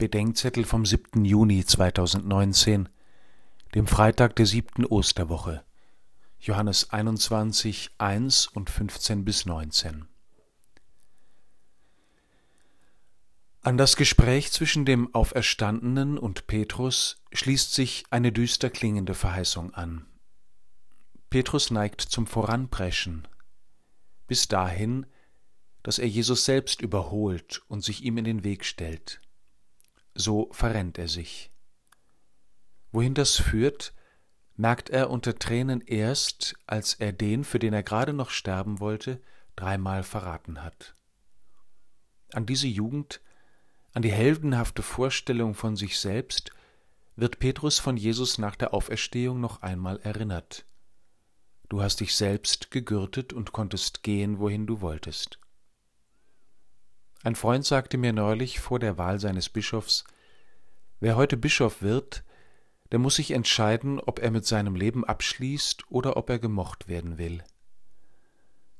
Bedenkzettel vom 7. Juni 2019, dem Freitag der siebten Osterwoche. Johannes 21, 1 und 15 bis 19. An das Gespräch zwischen dem Auferstandenen und Petrus schließt sich eine düster klingende Verheißung an. Petrus neigt zum Voranpreschen, bis dahin, dass er Jesus selbst überholt und sich ihm in den Weg stellt so verrennt er sich. Wohin das führt, merkt er unter Tränen erst, als er den, für den er gerade noch sterben wollte, dreimal verraten hat. An diese Jugend, an die heldenhafte Vorstellung von sich selbst, wird Petrus von Jesus nach der Auferstehung noch einmal erinnert. Du hast dich selbst gegürtet und konntest gehen, wohin du wolltest. Ein Freund sagte mir neulich vor der Wahl seines Bischofs, wer heute Bischof wird, der muss sich entscheiden, ob er mit seinem Leben abschließt oder ob er gemocht werden will.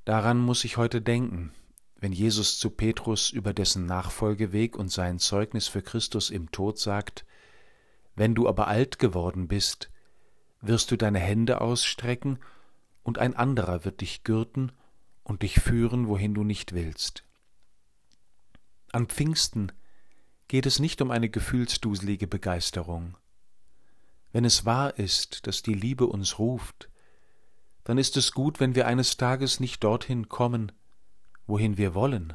Daran muss ich heute denken, wenn Jesus zu Petrus über dessen Nachfolgeweg und sein Zeugnis für Christus im Tod sagt, wenn du aber alt geworden bist, wirst du deine Hände ausstrecken, und ein anderer wird dich gürten und dich führen, wohin du nicht willst. An Pfingsten geht es nicht um eine gefühlsduselige Begeisterung. Wenn es wahr ist, dass die Liebe uns ruft, dann ist es gut, wenn wir eines Tages nicht dorthin kommen, wohin wir wollen,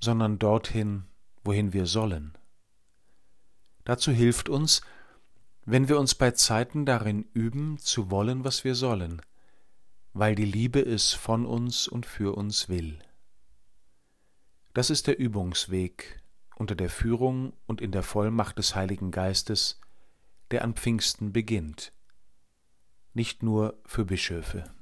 sondern dorthin, wohin wir sollen. Dazu hilft uns, wenn wir uns bei Zeiten darin üben, zu wollen, was wir sollen, weil die Liebe es von uns und für uns will. Das ist der Übungsweg unter der Führung und in der Vollmacht des Heiligen Geistes, der an Pfingsten beginnt, nicht nur für Bischöfe.